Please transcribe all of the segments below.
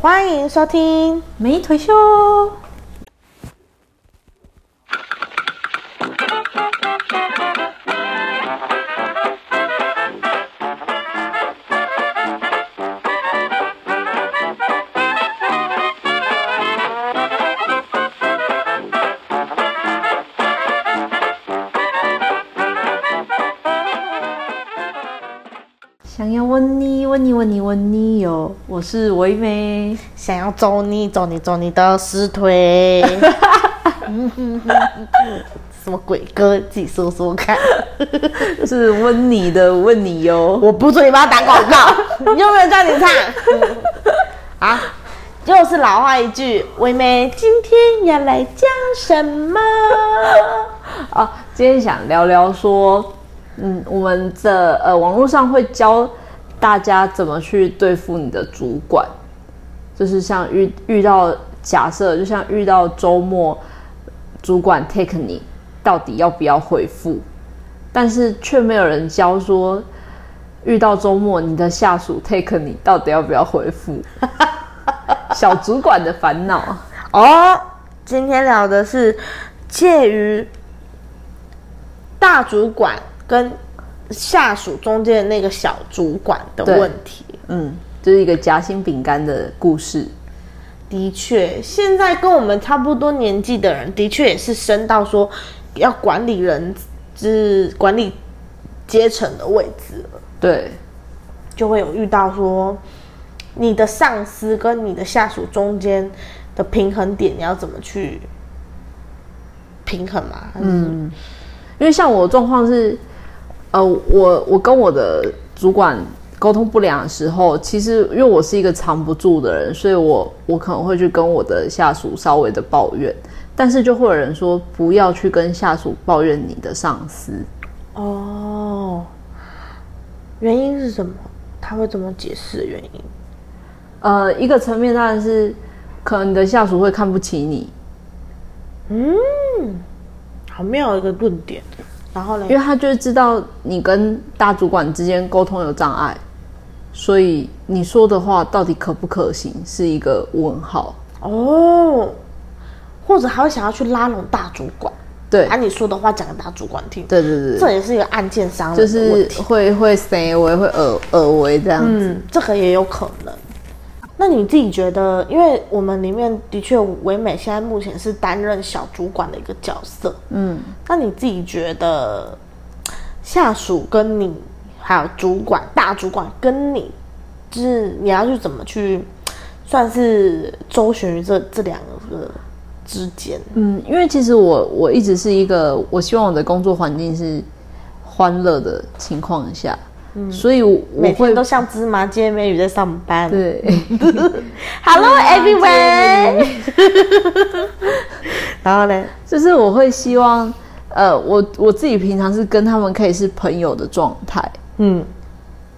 欢迎收听。没退休。我是唯美，想要揍你，揍你，揍你的尸腿。什么鬼歌？自己说说看。是问你的，问你哟！我不准你帮他打广告，你有没有叫你唱？啊，又是老话一句，唯美今天要来讲什么？啊，今天想聊聊说。嗯，我们的呃网络上会教大家怎么去对付你的主管，就是像遇遇到假设，就像遇到周末主管 take 你，到底要不要回复？但是却没有人教说，遇到周末你的下属 take 你，到底要不要回复？小主管的烦恼哦。今天聊的是介于大主管。跟下属中间的那个小主管的问题，嗯，就是一个夹心饼干的故事。的确，现在跟我们差不多年纪的人，的确也是升到说要管理人，是管理阶层的位置了。对，就会有遇到说，你的上司跟你的下属中间的平衡点，你要怎么去平衡嘛？嗯，因为像我状况是。呃，我我跟我的主管沟通不良的时候，其实因为我是一个藏不住的人，所以我我可能会去跟我的下属稍微的抱怨，但是就会有人说不要去跟下属抱怨你的上司。哦，原因是什么？他会怎么解释原因？呃，一个层面当然是可能你的下属会看不起你。嗯，好妙一个论点。然后呢？因为他就是知道你跟大主管之间沟通有障碍，所以你说的话到底可不可行是一个问号哦。或者还会想要去拉拢大主管，对，把你说的话讲给大主管听。对对对，这也是一个案件商就是会会塞维会耳耳为这样子，这个也有可能。那你自己觉得，因为我们里面的确唯美现在目前是担任小主管的一个角色，嗯，那你自己觉得下属跟你还有主管大主管跟你，就是你要去怎么去算是周旋于这这两个之间？嗯，因为其实我我一直是一个我希望我的工作环境是欢乐的情况下。所以每天都像芝麻街美女在上班。对，Hello everyone。然后呢，就是我会希望，呃，我我自己平常是跟他们可以是朋友的状态，嗯，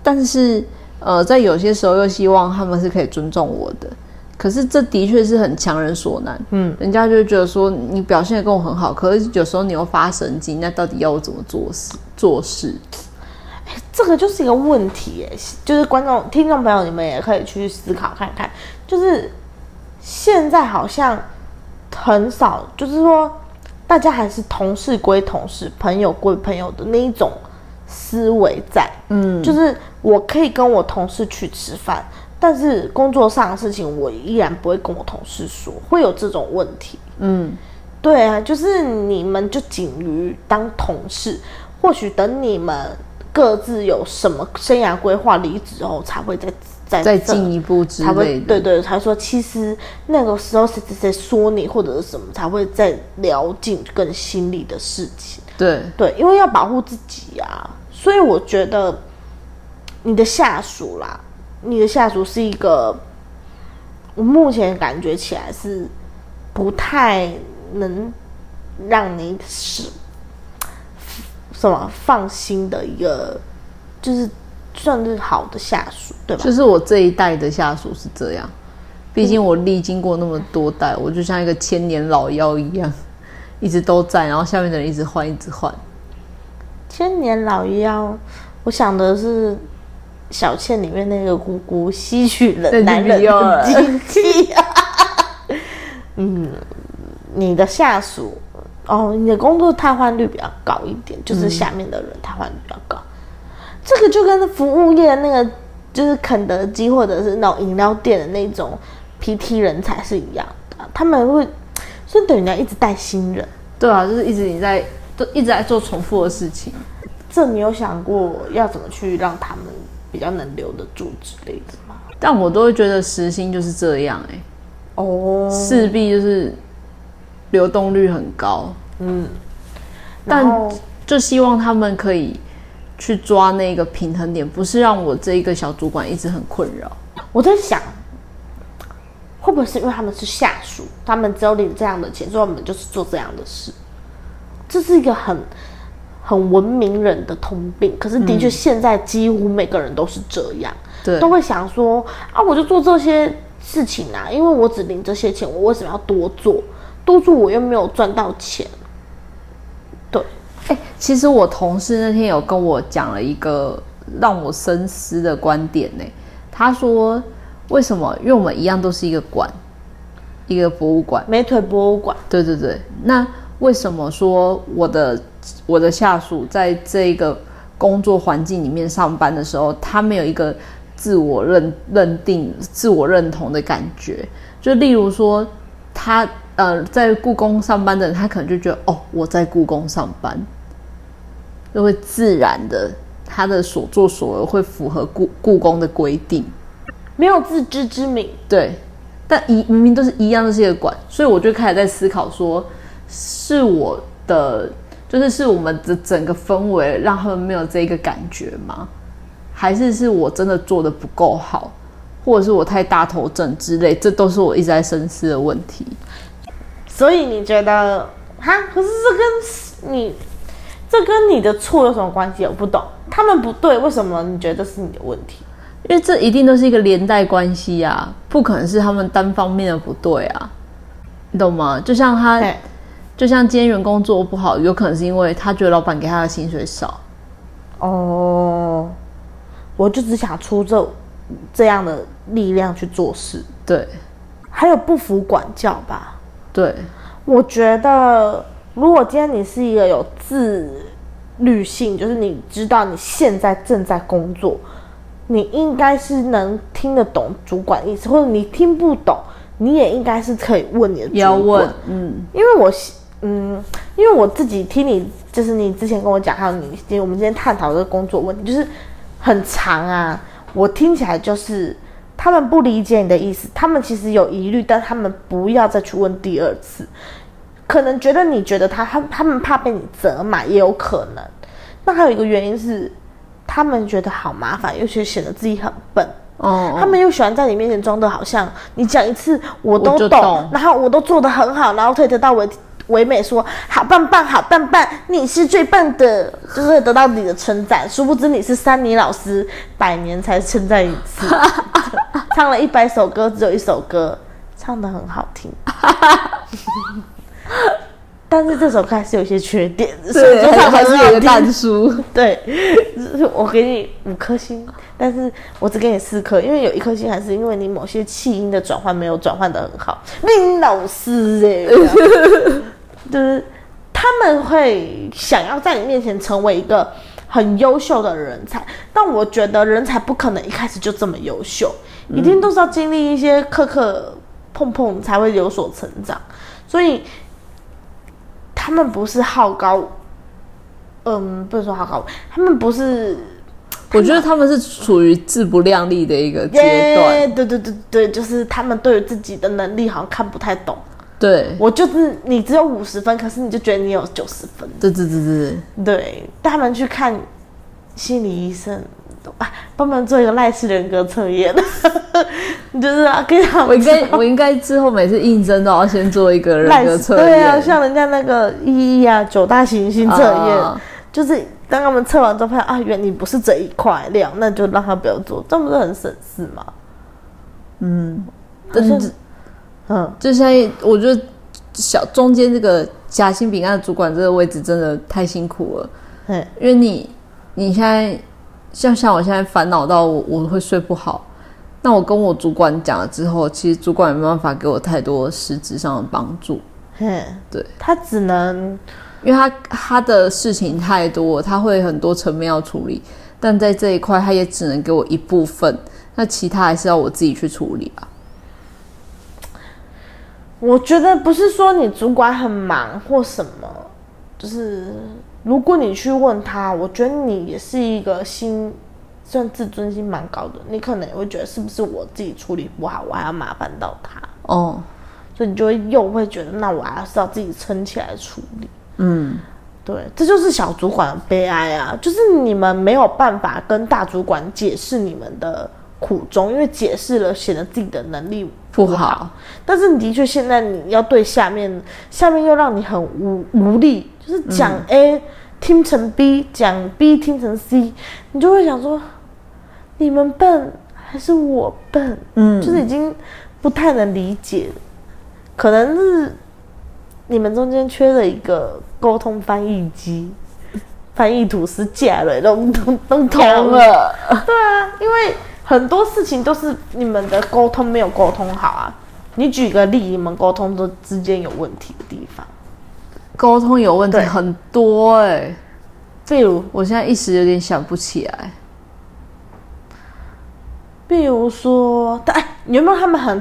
但是呃，在有些时候又希望他们是可以尊重我的。可是这的确是很强人所难，嗯，人家就觉得说你表现的跟我很好，可是有时候你又发神经，那到底要我怎么做事做事？这个就是一个问题，哎，就是观众、听众朋友，你们也可以去思考看看。就是现在好像很少，就是说大家还是同事归同事，朋友归朋友的那一种思维在。嗯，就是我可以跟我同事去吃饭，但是工作上的事情我依然不会跟我同事说，会有这种问题。嗯，对啊，就是你们就仅于当同事，或许等你们。各自有什么生涯规划，离职后才会再再再进一步之类的。对对，才说其实那个时候谁谁谁说你或者是什么，才会再聊进更心里的事情。对对，因为要保护自己啊，所以我觉得你的下属啦，你的下属是一个，我目前感觉起来是不太能让你使。什么放心的一个，就是算是好的下属，对吧？就是我这一代的下属是这样，毕竟我历经过那么多代，我就像一个千年老妖一样，一直都在，然后下面的人一直换，一直换。千年老妖，我想的是小倩里面那个姑姑吸取了对男人的精气。嗯，你的下属哦，你的工作瘫痪率比较高一点，就是下面的人瘫痪率比较高。这个就跟服务业那个，就是肯德基或者是那种饮料店的那种 PT 人才是一样的，他们会，所以等于你要一直带新人。对啊，就是一直你在都一直在做重复的事情。这你有想过要怎么去让他们比较能留得住之类的吗？但我都会觉得时薪就是这样、欸，哦，势必就是流动率很高，嗯但就希望他们可以去抓那个平衡点，不是让我这一个小主管一直很困扰。我在想，会不会是因为他们是下属，他们只有领这样的钱，所以我们就是做这样的事？这是一个很很文明人的通病。可是的确，现在几乎每个人都是这样，对都会想说啊，我就做这些事情啊，因为我只领这些钱，我为什么要多做？多做我又没有赚到钱。对，哎、其实我同事那天有跟我讲了一个让我深思的观点呢、他说，为什么？因为我们一样都是一个馆，一个博物馆。美腿博物馆。对对对，那为什么说我的我的下属在这个工作环境里面上班的时候，他没有一个自我认认定、自我认同的感觉？就例如说，他呃在故宫上班的人，他可能就觉得哦，我在故宫上班，就会自然的他的所作所为会符合故故宫的规定。没有自知之明，对，但一明明都是一样的是一个馆，所以我就开始在思考说，是我的，就是是我们的整个氛围让他们没有这个感觉吗？还是是我真的做的不够好，或者是我太大头症之类？这都是我一直在深思的问题。所以你觉得哈？可是这跟你这跟你的错有什么关系？我不懂。他们不对，为什么你觉得是你的问题？因为这一定都是一个连带关系啊，不可能是他们单方面的不对啊，你懂吗？就像他，就像今天员工做不好，有可能是因为他觉得老板给他的薪水少。哦，我就只想出这这样的力量去做事。对还有不服管教吧？对，我觉得，如果今天你是一个有自律性，就是你知道你现在正在工作，你应该是能听得懂主管意思，或者你听不懂，你也应该是可以问你的主管。要问，嗯，因为我嗯，因为我自己听你，就是你之前跟我讲，还有你今天我们今天探讨这个工作问题，就是很长啊。我听起来就是他们不理解你的意思，他们其实有疑虑，但他们不要再去问第二次。可能觉得你觉得他他他们怕被你责骂，也有可能。那还有一个原因是，他们觉得好麻烦，又觉得显得自己很笨。哦，他们又喜欢在你面前装的好像你讲一次我都懂，懂然后我都做得很好，然后可以得到唯唯美说好棒棒好棒棒，你是最棒的，就是会得到你的称赞。殊不知你是山妮老师，百年才称赞一次，唱了一百首歌，只有一首歌唱的很好听。但是这首歌还是有些缺点，所以对，就唱还是有一个很好听蛋书，对，我给你五颗星，但是我只给你四颗，因为有一颗星还是因为你某些气音的转换没有转换的很好。林老师哎、就是他们会想要在你面前成为一个很优秀的人才，但我觉得人才不可能一开始就这么优秀，一定都是要经历一些磕磕碰碰才会有所成长，所以他们不是好高。嗯，不能说好高，他们不是我觉得他们是处于自不量力的一个阶段。对对对对，就是他们对于自己的能力好像看不太懂。对，我就是你只有五十分，可是你就觉得你有九十分。对对对对对，对，带他们去看心理医生，啊，帮忙做一个赖氏人格测验，就是啊，跟他们我应该我应该之后每次应征都要先做一个人赖格测验。对啊，像人家那个一一啊九大行星测验，啊就是当他们测完之后发现啊，原来你不是这一块料，那就让他不要做，这不是很省事吗？嗯但是嗯，就现在，我觉得小中间这个夹心饼干的主管这个位置真的太辛苦了，嗯，因为你你现在像像我现在烦恼到我我会睡不好，那我跟我主管讲了之后，其实主管也没办法给我太多实质上的帮助，嗯，对，他只能因为他他的事情太多，他会很多层面要处理，但在这一块他也只能给我一部分，那其他还是要我自己去处理啊。我觉得不是说你主管很忙或什么，就是如果你去问他，我觉得你也是一个心，算自尊心蛮高的，你可能也会觉得是不是我自己处理不好，我还要麻烦到他，哦，所以你就会又会觉得，那我还是要自己撑起来处理。嗯，对，这就是小主管的悲哀啊！就是你们没有办法跟大主管解释你们的苦衷，因为解释了显得自己的能力不好。但是你的确现在你要对下面，下面又让你很无无力，就是讲 A 听成 B，讲 B 听成 C，你就会想说，你们笨还是我笨？嗯就是已经不太能理解，可能是你们中间缺了一个沟通翻译机，翻译吐司架了，都都都通了。对啊，因为很多事情都是你们的沟通没有沟通好啊。你举个例，你们沟通都之间有问题的地方，沟通有问题对。很多哎、比如？我现在一时有点想不起来。比如说，但哎，有没有他们很，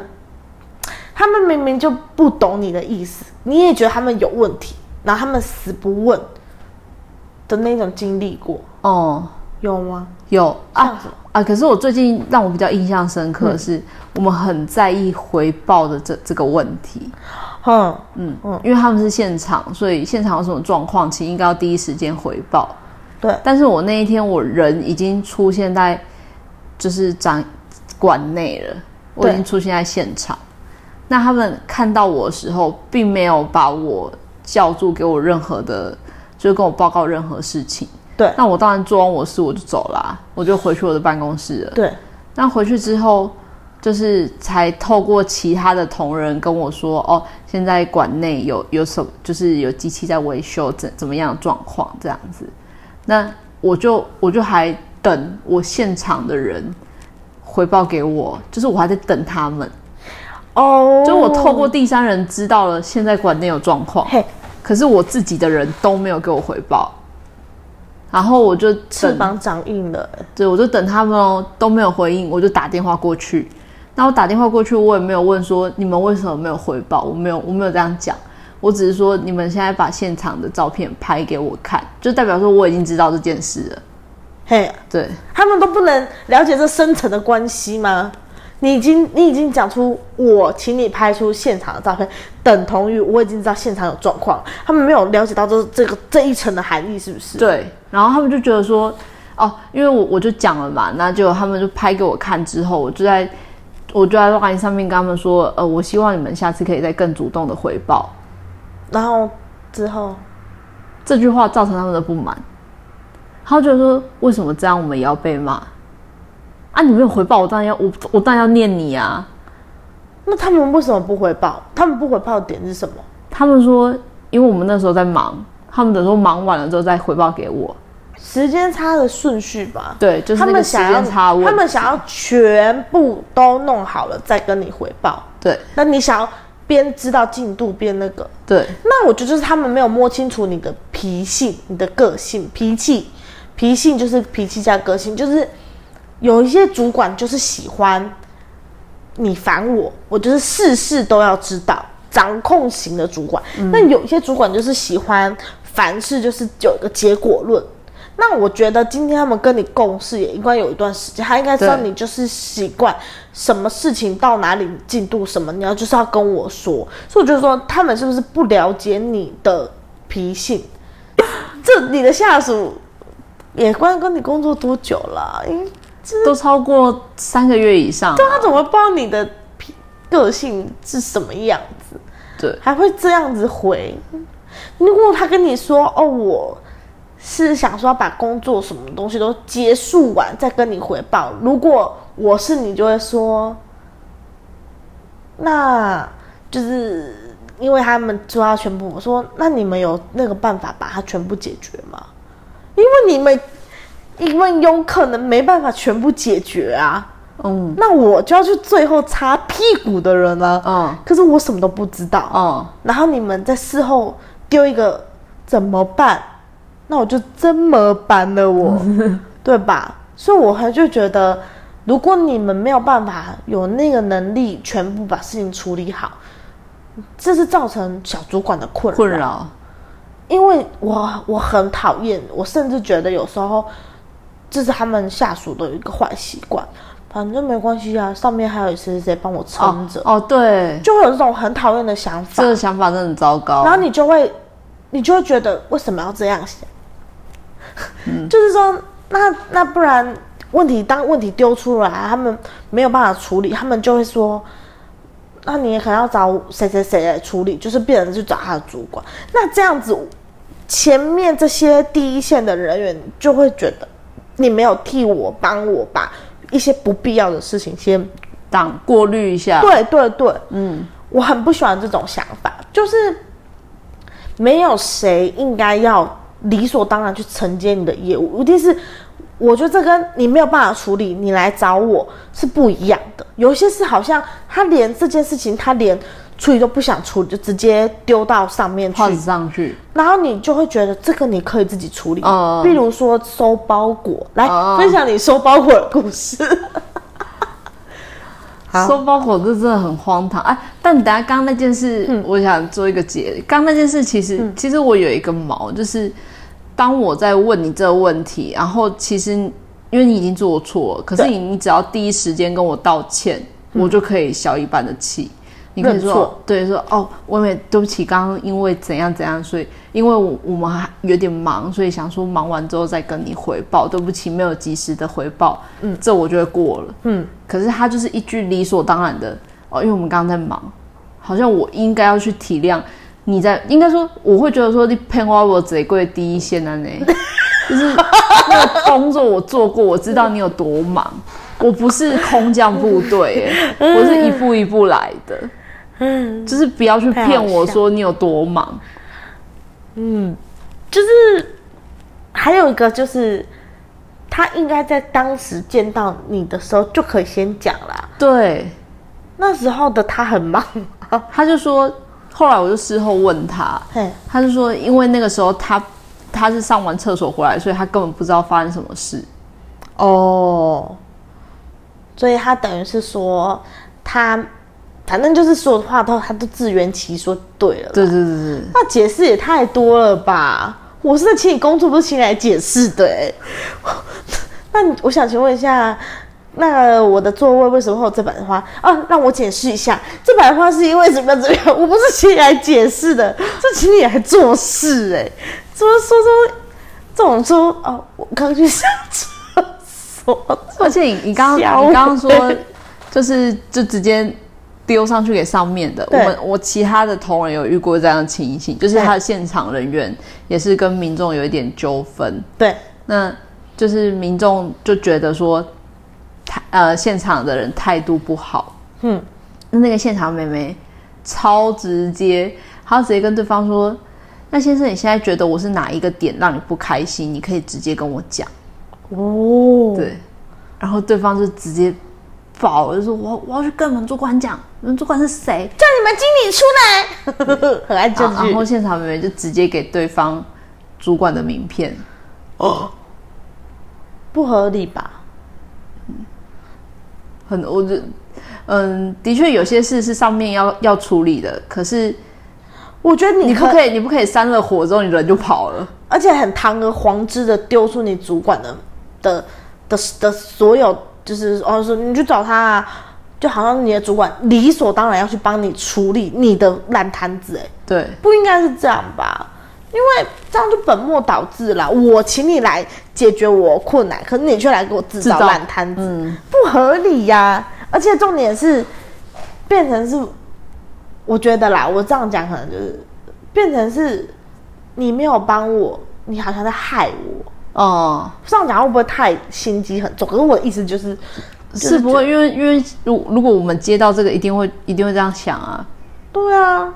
他们明明就不懂你的意思，你也觉得他们有问题，然后他们死不问的那种经历过，哦，有吗？有。像啊什么啊！可是我最近让我比较印象深刻的是，我们很在意回报的这这个问题。嗯，嗯嗯，因为他们是现场，所以现场有什么状况，其实应该要第一时间回报。对，但是我那一天我人已经出现在就是展馆内了，我已经出现在现场。那他们看到我的时候，并没有把我叫住，给我任何的，就是跟我报告任何事情。对。那我当然做完我事我就走啦、我就回去我的办公室了。对，那回去之后，就是才透过其他的同仁跟我说，哦，现在馆内有有什么，就是有机器在维修，怎怎么样的状况这样子。那我就我就还等我现场的人回报给我，就是我还在等他们，哦，就我透过第三人知道了现在馆内有状况，嘿。可是我自己的人都没有给我回报，然后我就翅膀长硬了，对，我就等他们哦，都没有回应，我就打电话过去。那我打电话过去，我也没有问说你们为什么没有回报，我没有，我没有这样讲，我只是说你们现在把现场的照片拍给我看，就代表说我已经知道这件事了。嘿，对，他们都不能了解这深层的关系吗？你已经你已经讲出我请你拍出现场的照片，等同于我已经知道现场有状况，他们没有了解到这这个这一层的含义，是不是？对，然后他们就觉得说，哦，因为我我就讲了嘛，那就他们就拍给我看之后，我就在我就在 LINE 上面跟他们说，呃，我希望你们下次可以再更主动的回报。然后之后，这句话造成他们的不满，他们觉得说为什么这样我们也要被骂？啊，你没有回报，我当然要我我当然要念你啊！那他们为什么不回报？他们不回报的点是什么？他们说，因为我们那时候在忙，他们等说忙完了之后再回报给我。时间差的顺序吧。对，就是他那个时们想要他们想要全部都弄好了再跟你回报。对那你想要边知道进度边那个，对那我觉得就是他们没有摸清楚你的脾性、你的个性、脾气。脾性就是脾气加个性，就是有一些主管就是喜欢你烦我，我就是事事都要知道，掌控型的主管。那、有一些主管就是喜欢凡事就是有一个结果论。那我觉得今天他们跟你共事也应该有一段时间，他应该知道你就是习惯什么事情到哪里进度什么，你要就是要跟我说。所以我就说他们是不是不了解你的脾性？这你的下属也关跟你工作多久了、因为都超过三个月以上啊、他怎么不知道你的个性是什么样子？对还会这样子回。如果他跟你说：“哦，我是想说要把工作什么东西都结束完再跟你回报。”如果我是你，就会说：“那就是因为他们说要全部。”我说：“那你们有那个办法把它全部解决吗？因为你们你们有可能没办法全部解决啊，嗯那我就要去最后擦屁股的人了。嗯可是我什么都不知道，嗯，然后你们在事后丢一个怎么办？那我就怎么办了我，对吧？所以我还就觉得，如果你们没有办法有那个能力全部把事情处理好，这是造成小主管的困扰。困扰，因为我我很讨厌，我甚至觉得有时候这是他们下属的一个坏习惯。反正没关系啊，上面还有谁谁谁帮我撑着，哦，对，就会有这种很讨厌的想法这。个想法真的很糟糕。然后你就会，你就会觉得为什么要这样想？嗯 就是说，那那不然问题当问题丢出来，他们没有办法处理，他们就会说，那你也可能要找谁谁谁来处理，就是变成去找他的主管。那这样子，前面这些第一线的人员就会觉得你没有替我帮我把一些不必要的事情先挡过滤一下，对对对，嗯，我很不喜欢这种想法，就是没有谁应该要理所当然去承接你的业务，一定是我觉得这跟你没有办法处理，你来找我是不一样的。有些事好像他连这件事情他连处理都不想处理，就直接丢到上面去画，上去，然后你就会觉得这个你可以自己处理，嗯比如说收包裹，来、嗯分享你收包裹的故事。收包裹这真的很荒唐哎！但你等下刚刚那件事，嗯我想做一个解。刚刚那件事其实、其实我有一个毛，就是当我在问你这个问题，然后其实因为你已经做错了，可是你你只要第一时间跟我道歉，我就可以消一半的气。你可以说对说哦，我也对不起，刚刚因为怎样怎样，所以因为我我们还有点忙，所以想说忙完之后再跟你回报。对不起，没有及时的回报，嗯，这我就会过了。嗯，可是他就是一句理所当然的哦，因为我们刚刚在忙，好像我应该要去体谅你在，应该说我会觉得说你骗我我贼贵第一线的呢，就是那个工作我做过，我知道你有多忙，我不是空降部队，哎，我是一步一步来的，嗯，就是不要去骗我说你有多忙，嗯就是还有一个就是，他应该在当时见到你的时候就可以先讲啦。对，那时候的他很忙，他就说，后来我就事后问他，他就说，因为那个时候他他是上完厕所回来，所以他根本不知道发生什么事。哦，所以他等于是说他，反正就是所有的话都他都自圆其说对了。对对对对，那解释也太多了吧？我是在请你工作，不是请你来解释的、欸。那我想请问一下，那个我的座位为什么会有这版花？啊，让我解释一下，这版花是因为怎么样怎么样？我不是请你来解释的，是请你来做事、欸。哎，怎么说说这种说哦，我刚去上厕所，而且你你刚刚你刚刚说，就是就直接丢上去给上面的。我对们我其他的同仁有遇过这样的情形，就是他的现场人员也是跟民众有一点纠纷，对，那就是民众就觉得说，他呃现场的人态度不好，嗯，那个现场妹妹超直接，她直接跟对方说：“那先生，你现在觉得我是哪一个点让你不开心？你可以直接跟我讲。”哦，对，然后对方就直接爆了，就说我我要去跟你们主管讲，你们主管是谁？叫你们经理出来，很爱这然后然后。现场妹妹就直接给对方主管的名片，哦，不合理吧？很我就嗯，的确有些事是上面要要处理的，可是我觉得你可你不可以你不可以删了火之后你人就跑了。而且很堂而皇之的丢出你主管的的的的所有，就是哦说你去找他啊，就好像你的主管理所当然要去帮你处理你的烂摊子，哎，对，不应该是这样吧？因为这样就本末倒置了。我请你来解决我困难，可是你却来给我制造烂摊子，嗯，不合理呀、而且重点是变成是，我觉得啦，我这样讲可能就是变成是你没有帮我，你好像在害我。哦、这样讲会不会太心机很重？可是我的意思就是，是不会，因为因为如如果我们接到这个，一定会一定会这样想啊。对啊，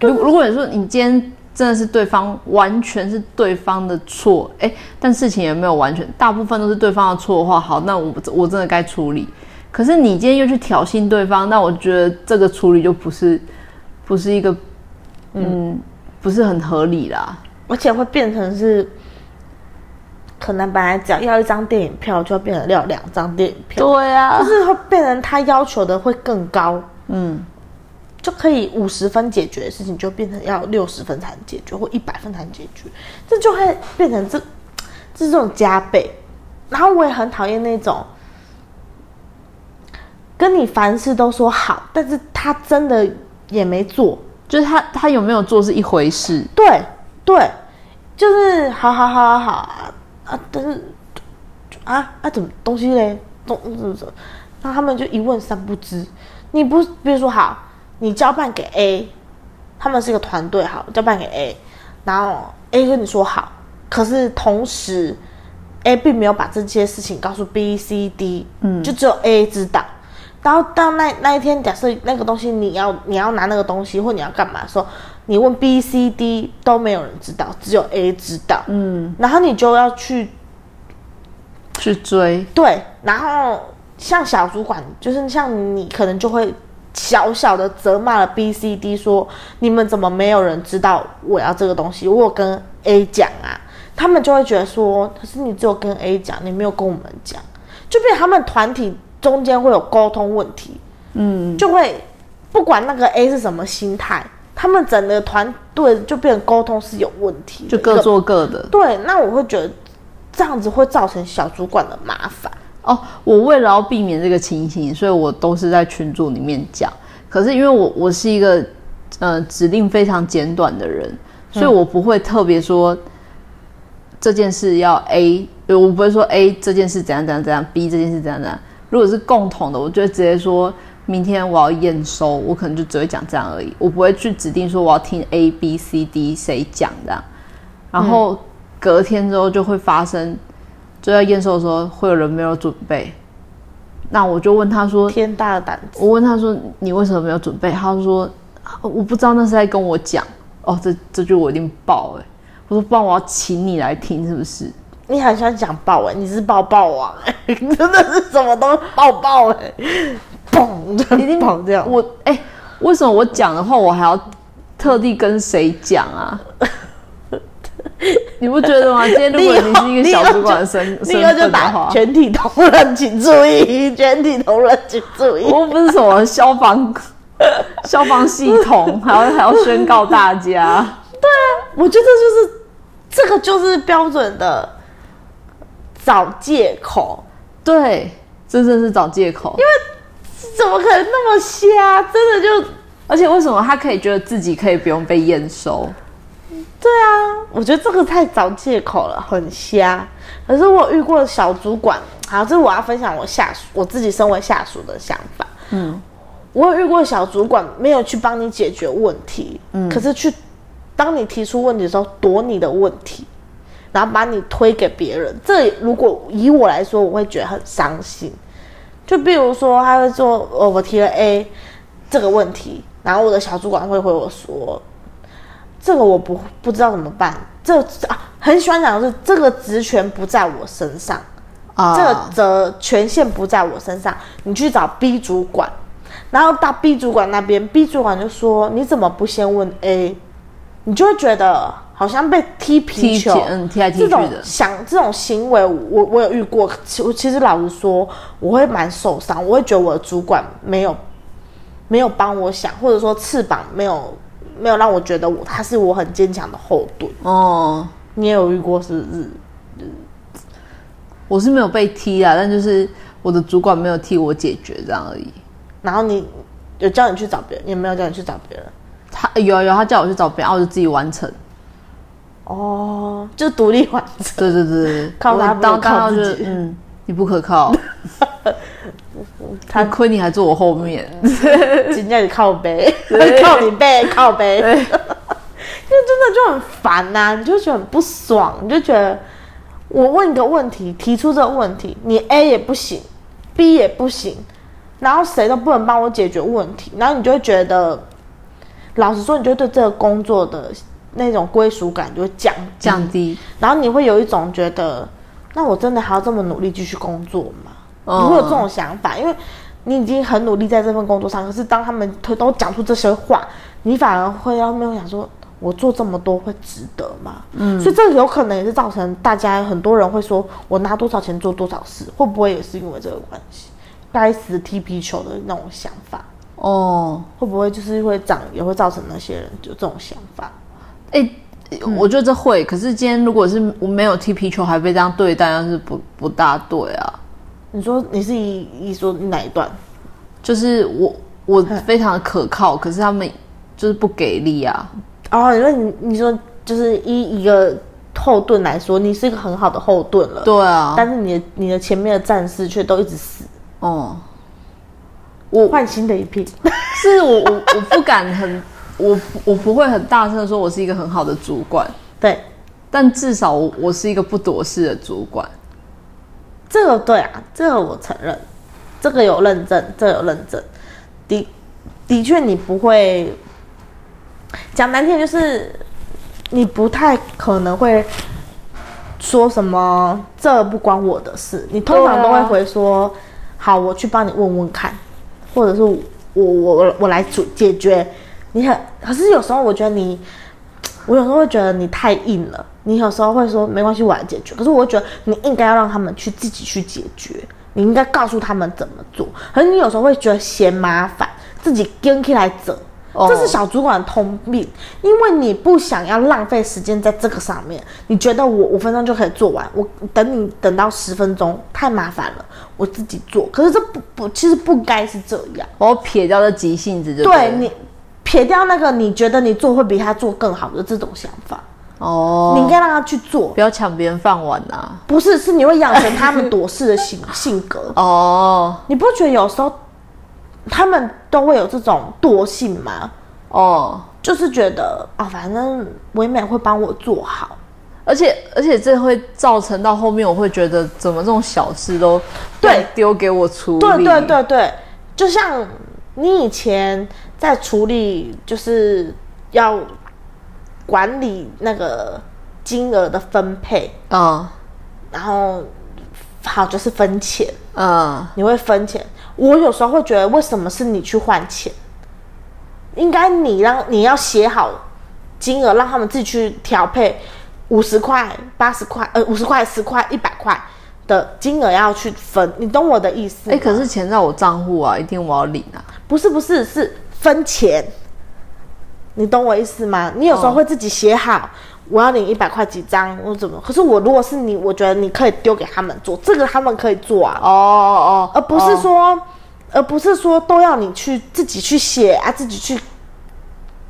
如如果你说你今天真的是对方完全是对方的错，哎，但事情也没有完全，大部分都是对方的错的话，好，那我我真的该处理。可是你今天又去挑衅对方，那我觉得这个处理就不是不是一个，嗯，不是很合理啦，而且会变成是，可能本来只要要一张电影票，就要变成要两张电影票，对啊，就是会变成他要求的会更高，嗯。就可以五十分解决的事情，就变成要六十分才能解决，或一百分才能解决，这就会变成这，这种加倍。然后我也很讨厌那种，跟你凡事都说好，但是他真的也没做，就是他他有没有做是一回事。对对，就是好好好好好啊，但是啊啊怎么东西嘞？东怎么怎么？那他们就一问三不知。你不比如说好。你交办给 A，他们是一个团队，好，交办给 A，然后 A 跟你说好，可是同时 A 并没有把这些事情告诉 B、C、D，嗯，就只有 A 知道。然后到那那一天，假设那个东西你要你要拿那个东西或你要干嘛的时候，你问 B、C、D 都没有人知道，只有 A 知道，嗯，然后你就要去去追，对，然后像小主管，就是像你可能就会。小小的责骂了 B、C、D，说你们怎么没有人知道我要这个东西？我跟 A 讲啊，他们就会觉得说，可是你只有跟 A 讲，你没有跟我们讲，就变他们团体中间会有沟通问题，嗯，就会不管那个 A 是什么心态，他们整个团队就变成沟通是有问题，就各做各的。对，那我会觉得这样子会造成小主管的麻烦。哦，我为了要避免这个情形，所以我都是在群组里面讲。可是因为我我是一个呃指令非常简短的人，所以我不会特别说这件事要 A，我不会说 A 这件事怎样怎样怎样，B 这件事怎样怎样。如果是共同的，我就直接说明天我要验收，我可能就只会讲这样而已，我不会去指定说我要听 A、B、C、D 谁讲这样。然后隔天之后就会发生。就在验收的时候，会有人没有准备，那我就问他说：“天大的胆子！”我问他说：“你为什么没有准备？”他说：“我不知道那是在跟我讲。”哦，这这句我一定爆哎！我说：“不然我要请你来听，是不是？”你很喜欢讲爆哎，你是爆爆王哎，真的是什么都爆爆哎，嘣，一定爆这样。我哎，为什么我讲的话，我还要特地跟谁讲啊？你不觉得吗？今天如果你是一个小主管身身份的话，全体同仁请注意，全体同仁请注意。我不是什么消防消防系统，还要还要宣告大家。对啊，我觉得就是这个就是标准的找借口。对，真正是找借口。因为怎么可能那么瞎？真的就，而且为什么他可以觉得自己可以不用被验收？对啊，我觉得这个太找借口了，很瞎。可是我遇过小主管，好，这是我要分享我下属，我自己身为下属的想法。嗯，我有遇过小主管没有去帮你解决问题，嗯，可是去当你提出问题的时候躲你的问题，然后把你推给别人。这如果以我来说，我会觉得很伤心。就比如说，他会做，呃，我提了 A 这个问题，然后我的小主管会回我说。这个我不不知道怎么办。这啊，很喜欢讲的是这个职权不在我身上，啊，这个责权限不在我身上，你去找 B 主管，然后到 B 主管那边，B 主管就说你怎么不先问 A？你就会觉得好像被踢皮球，嗯，踢来踢去的。想这种行为，我我有遇过。其其实老实说，我会蛮受伤，我会觉得我的主管没有没有帮我想，或者说翅膀没有。没有让我觉得我他是我很坚强的后盾哦。你也有遇过是不是？我是没有被踢啊，但就是我的主管没有替我解决这样而已。然后你有叫你去找别人，也没有叫你去找别人。他有有，他叫我去找别人，然后我就自己完成。哦，就独立完成。对对对，靠他不靠自己。嗯，你不可靠。他亏你还坐我后面，今天你靠背，靠你背，靠背，因为真的就很烦呐，你就觉得很不爽，你就觉得我问一个问题，提出这个问题，你 A 也不行，B 也不行，然后谁都不能帮我解决问题，然后你就会觉得，老实说，你就对这个工作的那种归属感就会降低降低，然后你会有一种觉得，那我真的还要这么努力继续工作吗？嗯你会有这种想法，因为你已经很努力在这份工作上，可是当他们都都讲出这些话，你反而会要没有想说，我做这么多会值得吗？嗯，所以这有可能也是造成大家很多人会说我拿多少钱做多少事，会不会也是因为这个关系？该死的踢皮球的那种想法，哦，会不会就是会长也会造成那些人有这种想法？哎、我觉得这会，可是今天如果是我没有踢皮球还被这样对待，那是不不大对啊。你说你是以以说哪一段？就是我我非常的可靠，可是他们就是不给力啊。哦，因为你你说就是一一个后盾来说，你是一个很好的后盾了，对啊，但是你的你的前面的战士却都一直死，哦、我换新的一批。是我我我不敢很，我我不会很大声的说我是一个很好的主管，对，但至少我我是一个不躲事的主管。这个对啊，这个我承认，这个有认证，这个有认证。的的确，你不会讲难听，就是你不太可能会说什么这不关我的事。你通常都会回说，好，我去帮你问问看，或者是我我我我来解解决。你很，可是有时候我觉得你，我有时候会觉得你太硬了。你有时候会说没关系，我来解决。可是我会觉得你应该要让他们去自己去解决，你应该告诉他们怎么做。可是你有时候会觉得嫌麻烦，自己跟起来整。哦这是小主管的通病，因为你不想要浪费时间在这个上面，你觉得我五分钟就可以做完，我等你等到十分钟太麻烦了，我自己做。可是这不不，其实不该是这样。我撇掉这急性子就了对你撇掉那个你觉得你做会比他做更好的这种想法，哦，你应该让他去做。不要抢别人饭碗呐、不是，是你会养成他们躲事的性 性格。哦你不觉得有时候他们都会有这种惰性吗？哦，就是觉得啊、反正唯美会帮我做好。而且而且这会造成到后面，我会觉得怎么这种小事都对要丢给我处理？对对对对，就像你以前在处理，就是要管理那个金额的分配，嗯然后好就是分钱，嗯，你会分钱。我有时候会觉得，为什么是你去换钱？应该你让你要写好金额，让他们自己去调配，五十块、八十块，呃，五十块、十块、一百块的金额要去分，你懂我的意思吗？哎、可是钱在我账户啊，一定我要领啊。不是不是是分钱，你懂我意思吗？你有时候会自己写好，我要领一百块几张，我怎么？可是我如果是你，我觉得你可以丢给他们做，这个他们可以做啊，哦哦，而不是说，而不是说都要你去自己去写啊，自己去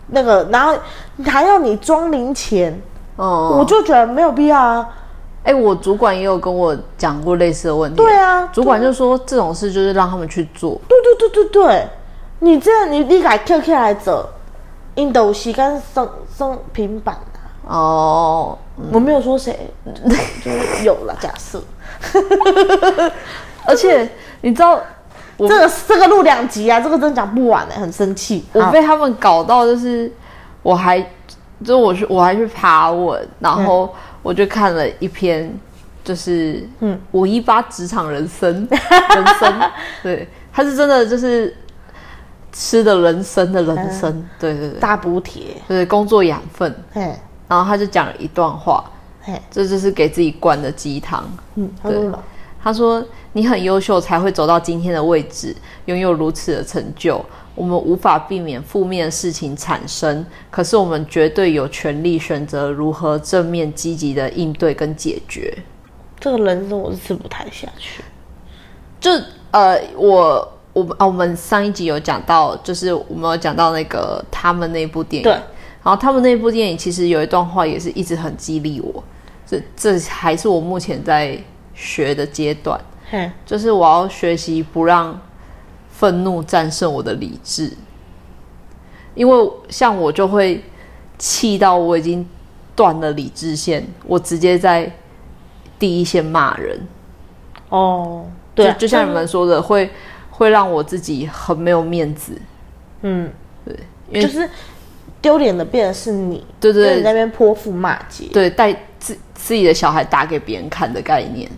那个，然后还要你装零钱，哦，我就觉得没有必要啊。哎、我主管也有跟我讲过类似的问题。对啊主管就说这种事就是让他们去做。对对对对对，你这样你你改 Q Q 来走，印度时间生生平板啊。哦，我没有说谁，就是有了。假设 而且你知道，这个这个录两集啊，这个真讲不完哎、很生气。我被他们搞到，就是我还就我去我还去爬文，然后我就看了一篇，就是嗯五一八职场人生 人生，对，他是真的就是吃的人生的人生，对对对，大补铁，对工作养分。嘿，然后他就讲了一段话，嘿，这就是给自己灌的鸡汤。嗯，他说什么？他说：“你很优秀，才会走到今天的位置，拥有如此的成就。我们无法避免负面的事情产生，可是我们绝对有权利选择如何正面积极的应对跟解决。这个人生我是吃不太下去。就呃，我我们啊，我们上一集有讲到，就是我们有讲到那个他们那部电影，对。然后他们那部电影其实有一段话也是一直很激励我，这这还是我目前在学的阶段。”嘿，就是我要学习不让愤怒战胜我的理智，因为像我就会气到我已经断了理智线，我直接在第一线骂人。哦，对啊，就就像你们说的，会会让我自己很没有面子。嗯，因为就是丢脸的变的是你，对对对你在那边泼妇骂街，对，带自自己的小孩打给别人看的概念。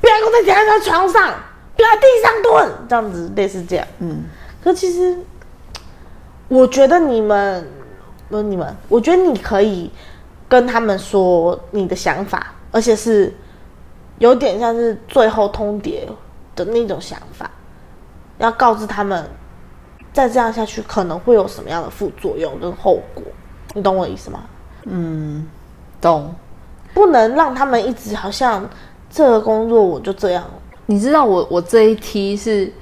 不要给我在家在床上，不要在地上蹲，这样子类似这样。嗯，可其实，我觉得你们，不是你们，我觉得你可以跟他们说你的想法，而且是有点像是最后通牒的那种想法，要告知他们，再这样下去可能会有什么样的副作用跟后果，你懂我意思吗？嗯懂。不能让他们一直好像这个工作我就这样，你知道我我这一梯是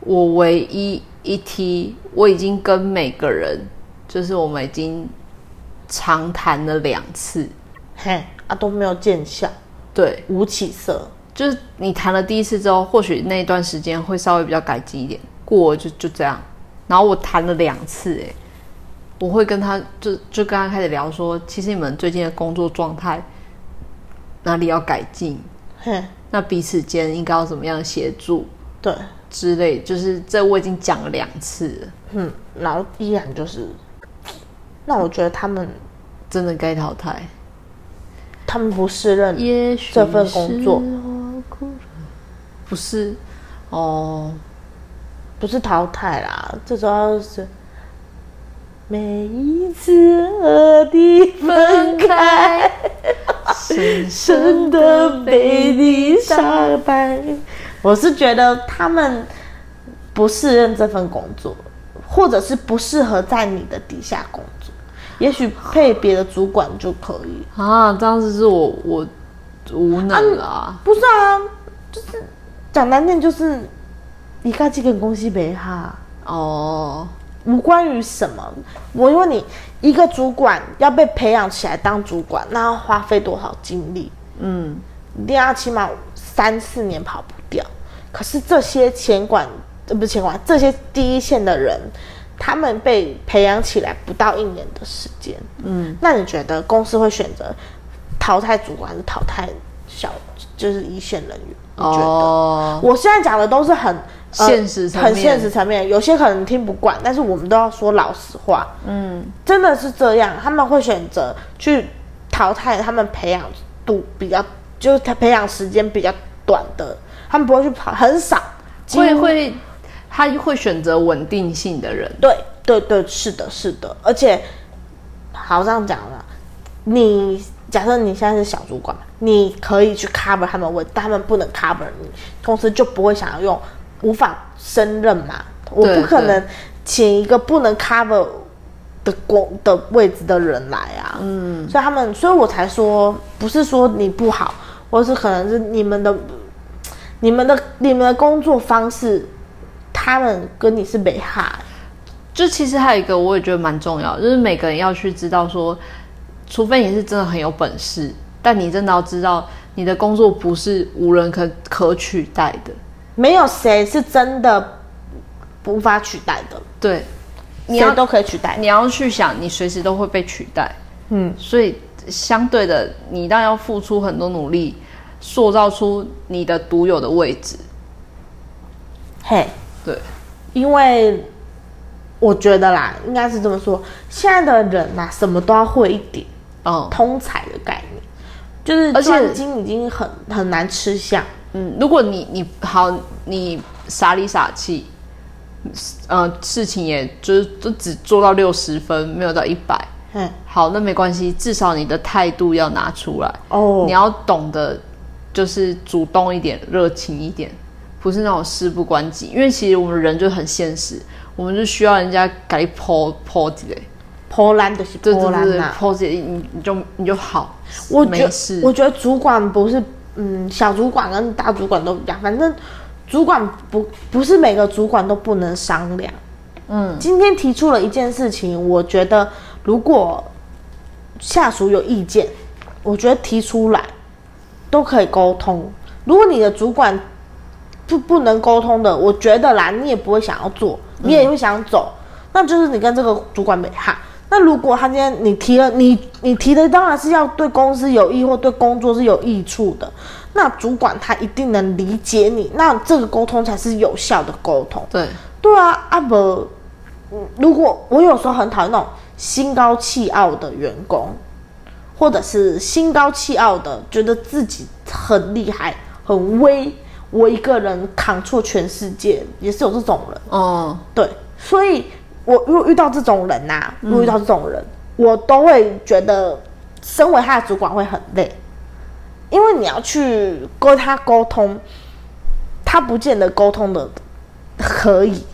我唯一一梯，我已经跟每个人，就是我们已经长谈了两次，嘿啊都没有见效，对，无起色。就是你谈了第一次之后，或许那一段时间会稍微比较改进一点，过就就这样。然后我谈了两次，哎，我会跟他就就跟他开始聊说，其实你们最近的工作状态哪里要改进，嘿，那彼此间应该要怎么样协助？对，之类，就是这我已经讲了两次了，嗯，然后依然就是，那我觉得他们真的该淘汰。他们不适任也许这份工作不是哦，不是淘汰啦，最主要是每一次和你分开，深深的被你伤害。我是觉得他们不适应这份工作，或者是不适合在你的底下工作，也许配别的主管就可以。啊，这样子是我我无能啊。不是啊，就是讲难听，就是你跟这个公司没哈。哦，无关于什么，我因为你一个主管要被培养起来当主管，那要花费多少精力？嗯，一定要起码三四年跑不掉。可是这些前管，呃，不是前管，这些第一线的人，他们被培养起来不到一年的时间。嗯，那你觉得公司会选择淘汰主管，还是淘汰小，就是一线人员？你觉得？哦，我现在讲的都是很、呃现实层面很现实层面，有些可能听不惯，但是我们都要说老实话。嗯，真的是这样，他们会选择去淘汰他们培养度比较，就是他培养时间比较短的，他们不会去跑，很少，会会，他会选择稳定性的人。对对对，是的，是的，而且好这样讲了，你假设你现在是小主管，你可以去 cover 他们问，但他们不能 cover 你，公司就不会想要用无法胜任嘛，我不可能对请一个不能 cover 的工的位置的人来啊，嗯，所以他们，所以我才说，不是说你不好，或是可能是你们的、你们的、你们的工作方式，他们跟你是没哈。就其实还有一个，我也觉得蛮重要，就是每个人要去知道说，除非你是真的很有本事，但你真的要知道，你的工作不是无人可可取代的。没有谁是真的无法取代的，对，你要谁都可以取代。你要去想，你随时都会被取代。嗯，所以相对的，你当然要付出很多努力，塑造出你的独有的位置。嘿，对，因为我觉得啦，应该是这么说，现在的人呐、什么都要会一点，嗯通才的概念，就是而且专精已经很很难吃香。嗯，如果你你好，你傻里傻气，呃，事情也就是就只做到六十分，没有到一百。嗯，好，那没关系，至少你的态度要拿出来。哦你要懂得就是主动一点，热情一点，不是那种事不关己。因为其实我们人就很现实，我们就需要人家给你泼泼之类。波兰的是波兰呐、，pose 你你你就你就好，我觉没事。我觉得主管不是，嗯，小主管跟大主管都一样，反正主管不不是每个主管都不能商量。嗯，今天提出了一件事情，我觉得如果下属有意见，我觉得提出来都可以沟通。如果你的主管不不能沟通的，我觉得啦，你也不会想要做，你也会想走，那就是你跟这个主管没哈。那如果他今天你提了，你你提的当然是要对公司有益或对工作是有益处的，那主管他一定能理解你，那这个沟通才是有效的沟通。对，对啊，啊不，嗯如果我有时候很讨厌那种心高气傲的员工，或者是心高气傲的觉得自己很厉害、很威，我一个人扛错全世界，也是有这种人。哦，对，所以我如果遇到这种人呐、如果遇到这种人，我都会觉得，身为他的主管会很累，因为你要去跟他沟通，他不见得沟通的可以，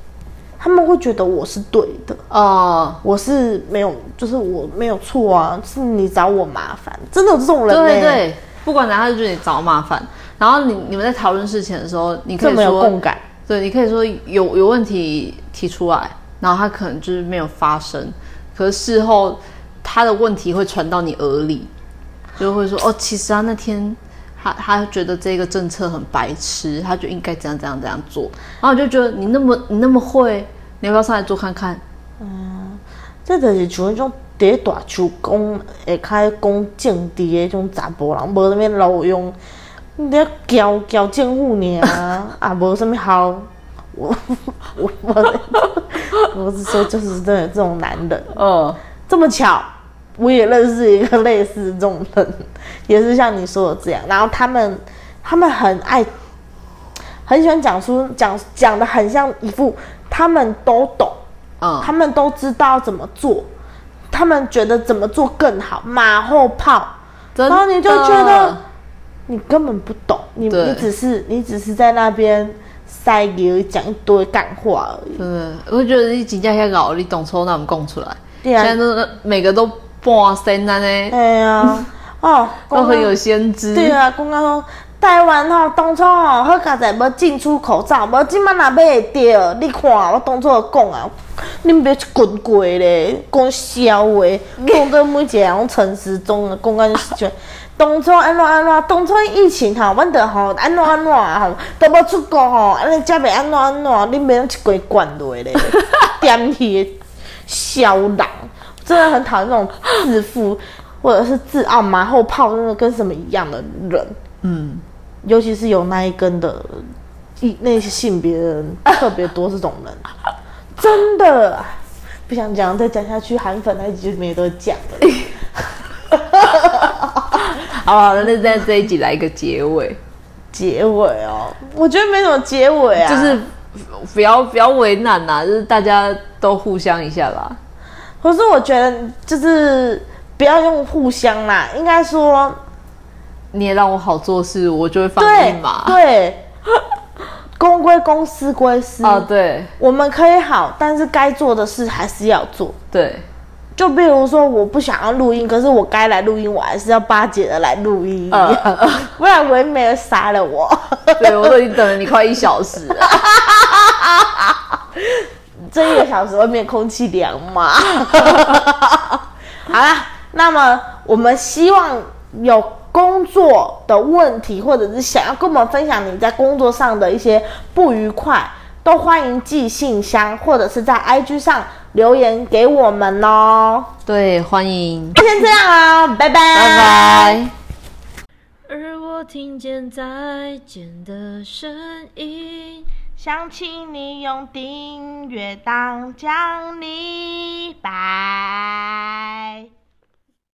他们会觉得我是对的，哦，我是没有，就是我没有错啊，是你找我麻烦，真的有这种人、对呢，对，不管哪他就觉得你找麻烦，然后你你们在讨论事情的时候，你可以说共感，对，你可以说有有问题提出来，然后他可能就是没有发生，可是事后他的问题会传到你耳里，就会说哦，其实他那天他他觉得这个政策很白痴，他就应该怎样怎样怎样做，然后我就觉得你那么你那么会，你要不要上来做看看？嗯这就是像迄种伫大树讲会开讲政治的迄种查甫人，无啥物路用，你咧交交政府尔，啊，无啥物效。我 我我我是说，就是真的这种男人，嗯，这么巧，我也认识一个类似这种人，也是像你说的这样。然后他们他们很爱，很喜欢讲出讲讲的很像一副他们都懂。嗯，他们都知道怎么做，他们觉得怎么做更好，马后炮，然后你就觉得你根本不懂，你你只是你只是在那边塞给讲一堆干话而已。嗯，我会觉得你真正遐老，你当初那么讲出来，对啊现在都每个都半身安尼，哎呀，哦，都很有先知。对啊，讲到说台湾吼、当初吼、好佳在要进出口罩，无即摆若买会着，你看我当初就讲啊，恁别去滚过咧，讲笑话，讲到每一个人拢陈时中啊，讲到就当初安怎安怎，当初疫情吼，阮着吼安怎安怎吼，都无出国吼，安尼才袂安怎安怎，恁别用一规灌落咧，点去的小人，真的很讨厌那种自负或者是自傲马后炮，真的跟什么一样的人。嗯，尤其是有那一根的一那些性别的人特别多这种人，真的不想讲，再讲下去韩粉那一集就没得讲了。好了，那在这一集来一个结尾，结尾哦，我觉得没什么结尾啊，就是不要不要为难呐、就是大家都互相一下啦。可是我觉得就是不要用互相啦，应该说你也让我好做事，我就会放对你马。对，公归公，私归私。啊，对我们可以好，但是该做的事还是要做。对，就比如说，我不想要录音，可是我该来录音，我还是要巴结的来录音一样，嗯 不然唯美的杀了我。对我都已经等了你快一小时了。这一个小时外面空气凉嘛。好啦，那么我们希望有工作的问题，或者是想要跟我们分享你在工作上的一些不愉快，都欢迎寄信箱或者是在 IG 上留言给我们哦。对，欢迎，那先这样啊，拜拜，拜拜。而我听见再见的声音。想起你用订阅当奖励，拜。